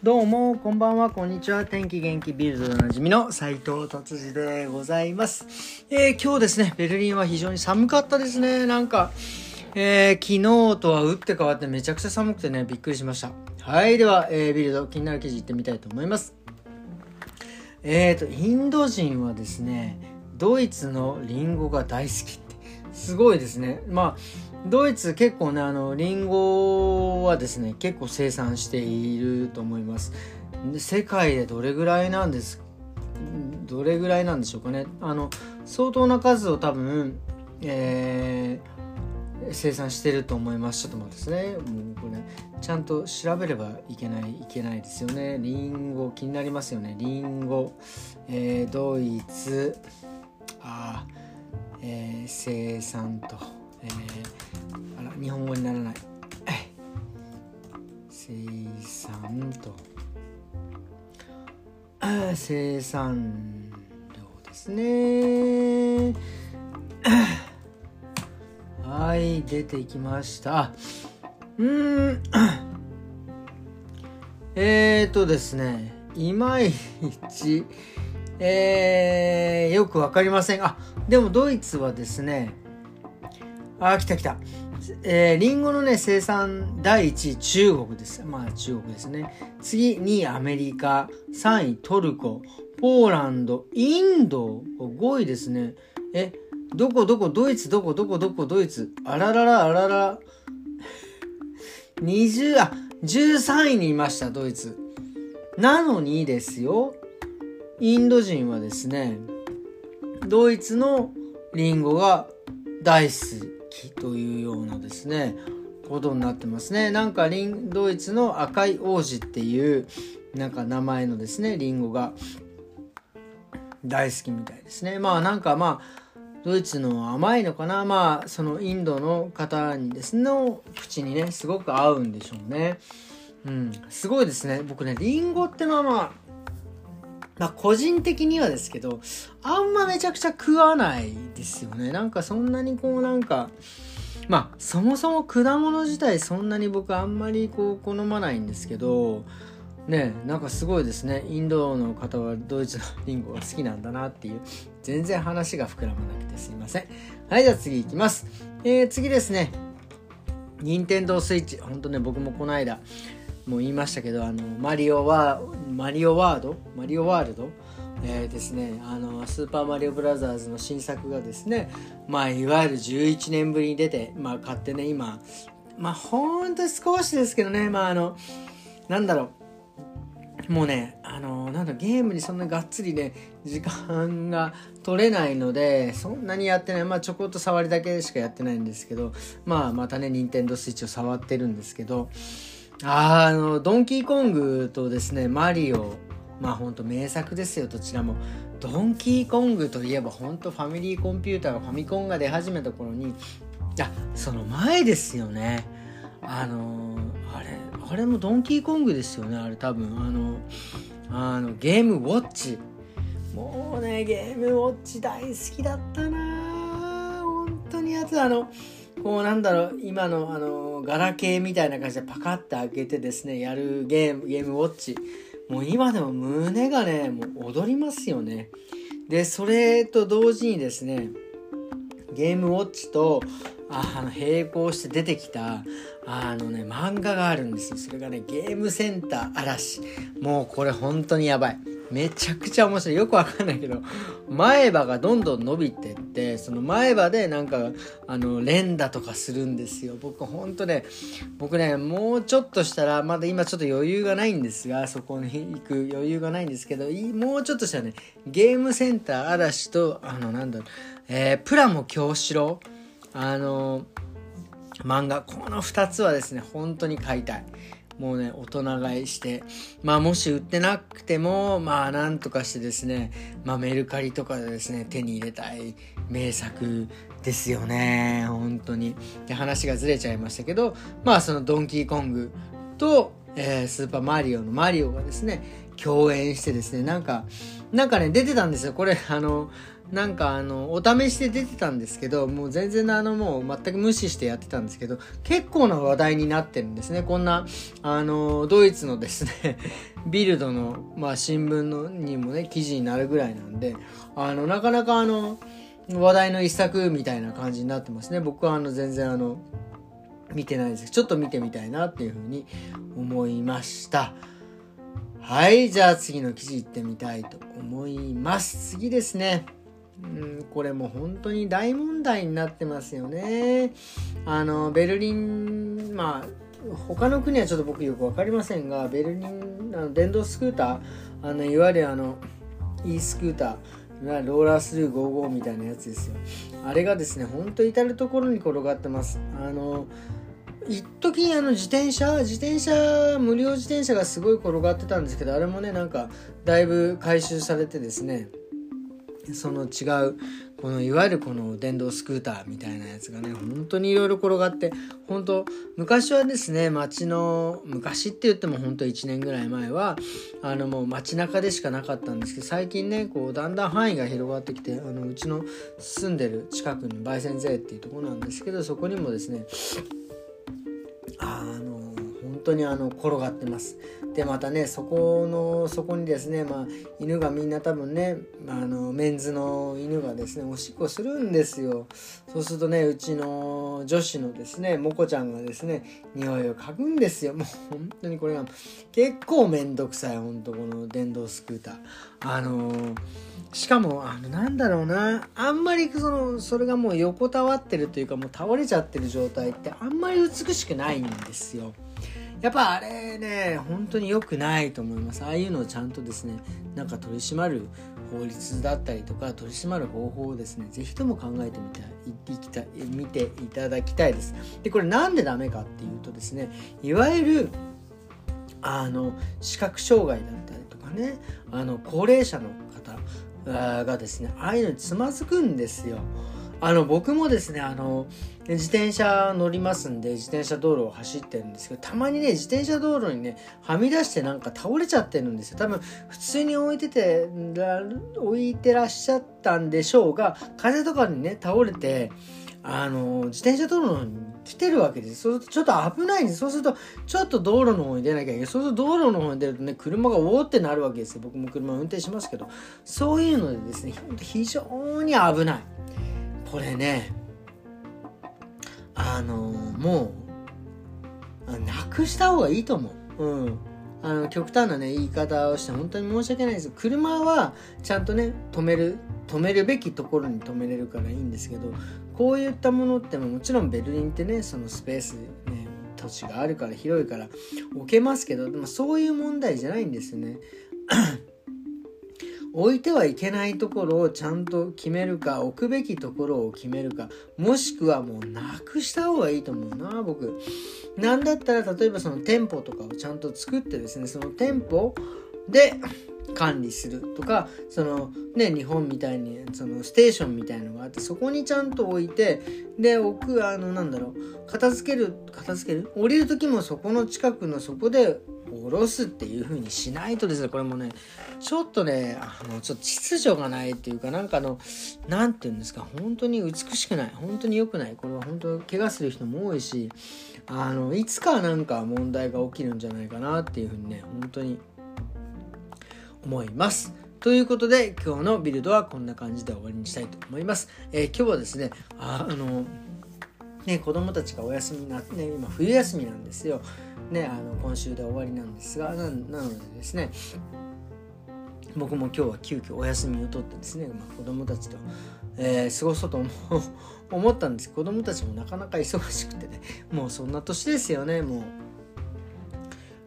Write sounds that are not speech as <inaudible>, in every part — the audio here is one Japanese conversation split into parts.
どうも、こんばんは、こんにちは。天気元気ビルドでおなじみの斉藤達治でございます。えー、今日ですね、ベルリンは非常に寒かったですね。なんか、えー、昨日とは打って変わってめちゃくちゃ寒くてね、びっくりしました。はい、では、えー、ビルド気になる記事いってみたいと思います。えーと、インド人はですね、ドイツのリンゴが大好きって、すごいですね。まあ、ドイツ結構ねあのリンゴはですね結構生産していると思います。世界でどれぐらいなんですどれぐらいなんでしょうかね。あの相当な数を多分、えー、生産してると思います。ちょっと待ってですね。もうこれちゃんと調べればいけないいけないですよね。リンゴ気になりますよね。リンゴ、えー、ドイツ。あ、えー、生産と、えー日本語にならない。<laughs> 生産と。<laughs> 生産量ですね。<laughs> はい出てきました。うん。えーとですね。いまいち。えー、よくわかりません。あでもドイツはですねあ来た来たえー、リンゴのね、生産第1位中国です。まあ中国ですね。次、2位アメリカ、3位トルコ、ポーランド、インド、5位ですね。え、どこどこ、ドイツ、どこどこどこ、ドイツ。あららら、あらら。20、あ、13位にいました、ドイツ。なのにですよ、インド人はですね、ドイツのリンゴが大好きというようなですねことになってますね。なんかリンドイツの赤い王子っていうなんか名前のですねリンゴが大好きみたいですね。まあなんかまあドイツの甘いのかな。まあそのインドの方にですね口にねすごく合うんでしょうね。うん。すごいですね。僕ねリンゴってまあまあまあ個人的にはですけど、あんまめちゃくちゃ食わないですよね。なんかそんなにこうなんか、まあそもそも果物自体そんなに僕あんまりこう好まないんですけど、ねなんかすごいですね。インドの方はドイツのリンゴが好きなんだなっていう、全然話が膨らまなくてすいません。はい、じゃあ次行きます。えー、次ですね。任天堂スイッチ。ほんとね、僕もこの間、も言いましたけどあのマリオワマリオワードマリオワールドえー、ですねあのスーパーマリオブラザーズの新作がですねまあいわゆる11年ぶりに出てまあ買ってね今まあほんと少しですけどねまああのなんだろう。もうねあのなんだゲームにそんながっつりね時間が取れないのでそんなにやってない。まあちょこっと触りだけしかやってないんですけどまあまたね任天堂スイッチを触ってるんですけどああのドンキーコングとですねマリオまあほんと名作ですよどちらも。ドンキーコングといえばほんとファミリーコンピューターがファミコンが出始めた頃にあその前ですよね。あのあれあれもドンキーコングですよねあれ多分。あのあのゲームウォッチ。もうねゲームウォッチ大好きだったな本当にやつ。あのこうなんだろう、今のあの、ガラケーみたいな感じでパカッて開けてですね、やるゲーム、ゲームウォッチ。もう今でも胸がね、もう踊りますよね。で、それと同時にですね、ゲームウォッチと、あの、並行して出てきた、あのね、漫画があるんですよ。それがね、ゲームセンター嵐。もうこれ本当にやばい。めちゃくちゃ面白い。よくわかんないけど、前歯がどんどん伸びてって、その前歯でなんか、あの、連打とかするんですよ。僕ほんとね、僕ね、もうちょっとしたら、まだ今ちょっと余裕がないんですが、そこに行く余裕がないんですけど、もうちょっとしたらね、ゲームセンター嵐と、あの、なんだろう、えー、プラモ京志郎、あの、漫画、この2つはですね、本当に買いたい。もうね、大人買いして、まあもし売ってなくても、まあなんとかしてですね、まあメルカリとかでですね、手に入れたい名作ですよね、本当に。で、話がずれちゃいましたけど、まあそのドンキーコングと、えー、スーパーマリオのマリオがですね、共演してですね、なんか、なんかね、出てたんですよ。これ、あの、なんかあのお試しで出てたんですけどもう全然あのもう全く無視してやってたんですけど結構な話題になってるんですね。こんなあのドイツのですね <laughs> ビルドの、まあ、新聞のにもね記事になるぐらいなんであのなかなかあの話題の一作みたいな感じになってますね。僕はあの全然あの見てないです。ちょっと見てみたいなっていうふうに思いました。はいじゃあ次の記事いってみたいと思います。次ですね。うんこれも本当に大問題になってますよね。あのベルリンまあ他の国はちょっと僕よく分かりませんがベルリンあの電動スクーターあのいわゆるあの e スクーターローラースルー55みたいなやつですよ。あれがですねほんと至る所に転がってます。あの一時あの自転車自転車無料自転車がすごい転がってたんですけどあれもねなんかだいぶ回収されてですねその違うこのいわゆるこの電動スクーターみたいなやつがね本当にいろいろ転がって本当昔はですね街の昔って言っても本当1年ぐらい前はあのもう街中でしかなかったんですけど最近ねこうだんだん範囲が広がってきてあのうちの住んでる近くに焙煎税っていうところなんですけどそこにもですねあの本当にあの転がってます。でまたねそこのそこにですね、まあ、犬がみんな多分ねあのメンズの犬がですねおしっこするんですよ。そうするとねうちの女子のですねモコちゃんがですね匂いを嗅ぐんですよ。もう本当にこれが結構めんどくさい本当この電動スクーター。あのしかもあのなんだろうなあんまりそのそれがもう横たわってるというかもう倒れちゃってる状態ってあんまり美しくないんですよ。やっぱあれね本当に良くないと思います。ああいうのをちゃんとですねなんか取り締まる法律だったりとか取り締まる方法をですね是非とも考えてみたいいきた見ていただきたいです。でこれなんでダメかっていうとですねいわゆるあの視覚障害だったりとかねあの高齢者の方がですねああいうのにつまずくんですよ。あの僕もですねあの自転車乗りますんで自転車道路を走ってるんですけどたまにね自転車道路にねはみ出してなんか倒れちゃってるんですよ。多分普通に置いてて置いてらっしゃったんでしょうが風とかにね倒れてあの自転車道路に来てるわけです。そうするとちょっと危ないんです。そうするとちょっと道路の方に出なきゃいけない。そうすると道路の方に出るとね車がおおってなるわけですよ。僕も車運転しますけど。そういうのでですね非常に危ない。これねあのもうなくした方がいいと思う。うん。あの極端なね言い方をして本当に申し訳ないです。車はちゃんとね止める止めるべきところに止めれるからいいんですけどこういったものってもちろんベルリンってねそのスペースね土地があるから広いから置けますけどでもそういう問題じゃないんですよね置いてはいけないところをちゃんと決めるか置くべきところを決めるかもしくはもうなくした方がいいと思うな僕。なんだったら例えばその店舗とかをちゃんと作ってですねその店舗で管理するとかそのね日本みたいにそのステーションみたいのがあってそこにちゃんと置いてで置くあのなんだろう片付ける片付ける？降りる時もそこの近くのそこで下ろすっていう風にしないとですねこれもねちょっとねあのちょっと秩序がないっていうかなんかあの何て言うんですか本当に美しくない本当に良くないこれは本当怪我する人も多いしあのいつかなんか問題が起きるんじゃないかなっていう風にね本当に思います。ということで今日のビルドはこんな感じで終わりにしたいと思います。えー、今日はですねああのね子供たちがお休みになってね今冬休みなんですよ。ねあの今週で終わりなんですがなのでですね僕も今日は急遽お休みを取ってですね、まあ、子供たちと、えー、過ごそうと思ったんです子供たちもなかなか忙しくてねもうそんな年ですよねもう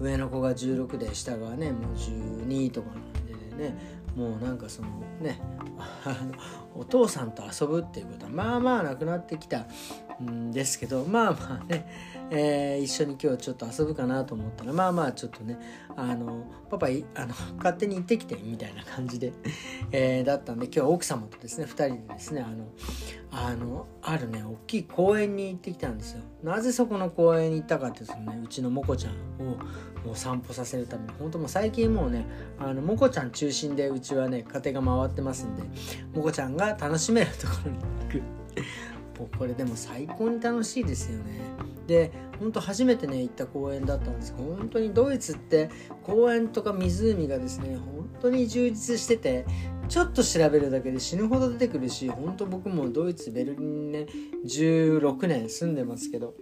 上の子が16で下がねもう12とかなんでねもうなんかそのねお父さんと遊ぶっていうことはまあまあなくなってきたんですけどまあまあね、えー、一緒に今日ちょっと遊ぶかなと思ったらまあまあちょっとねあのパパあの勝手に行ってきてみたいな感じで、えー、だったんで今日は奥様とですね2人でですねあのあのあるね大きい公園に行ってきたんですよ。なぜそこの公園に行ったかっていうとねうちのモコちゃんをもう散歩させるために本当もう最近もうねあのモコちゃん中心でうちはね家庭が回ってますんでモコちゃんが楽しめるところに行く。これでも最高に楽しいですよね。で本当初めてね行った公園だったんですけど本当にドイツって公園とか湖がですね本当に充実しててちょっと調べるだけで死ぬほど出てくるし本当僕もドイツベルリンね16年住んでますけど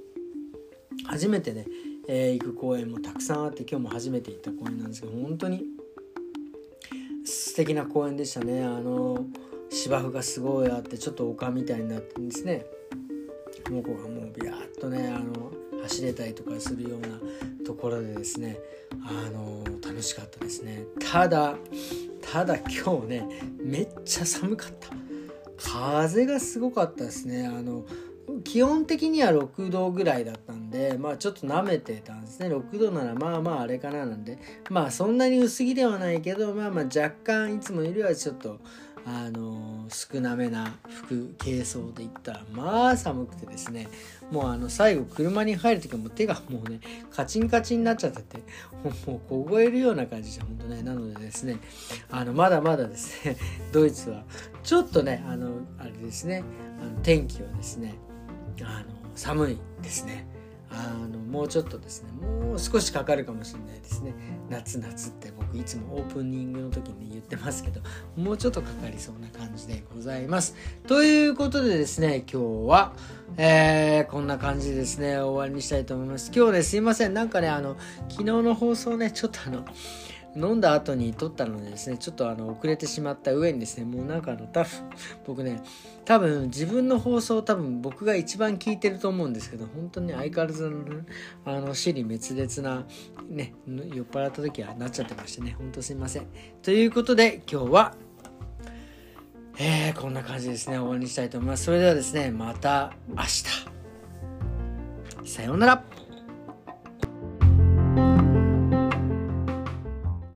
初めてね、えー、行く公園もたくさんあって今日も初めて行った公園なんですけど本当に素敵な公園でしたね。あの芝生がすごいあってちょっと丘みたいになってんですね。モコがもうビヤッとねあの走れたりとかするようなところでですね。あの楽しかったですね。ただただ今日ねめっちゃ寒かった。風がすごかったですね。あの基本的には6度ぐらいだったんでまあちょっと舐めてたんですね。6度ならまあまああれかななんでまあそんなに薄着ではないけどまあまあ若干いつもよりはちょっとあの少なめな服軽装で行ったらまあ寒くてですねもうあの最後車に入る時も手がもうねカチンカチンになっちゃっててもう凍えるような感じで本当ねなのでですねあのまだまだですねドイツはちょっとねあのあれですねあの天気はですねあの寒いですね。あのもうちょっとですねもう少しかかるかもしれないですね。夏夏って僕いつもオープニングの時に言ってますけどもうちょっとかかりそうな感じでございます。ということでですね今日はえー、こんな感じでですね終わりにしたいと思います。今日ねすいません。なんかねあの昨日の放送ねちょっとあの飲んだ後に撮ったのでですね、ちょっとあの遅れてしまった上にですね、もうなんかあの多分、<laughs> 僕ね、多分自分の放送多分僕が一番聞いてると思うんですけど、本当に相変わらずの、あの、死に滅裂な、ね、酔っ払った時はなっちゃってましてね、本当すいません。ということで今日は、えー、こんな感じですね、終わりにしたいと思います。それではですね、また明日。さようなら。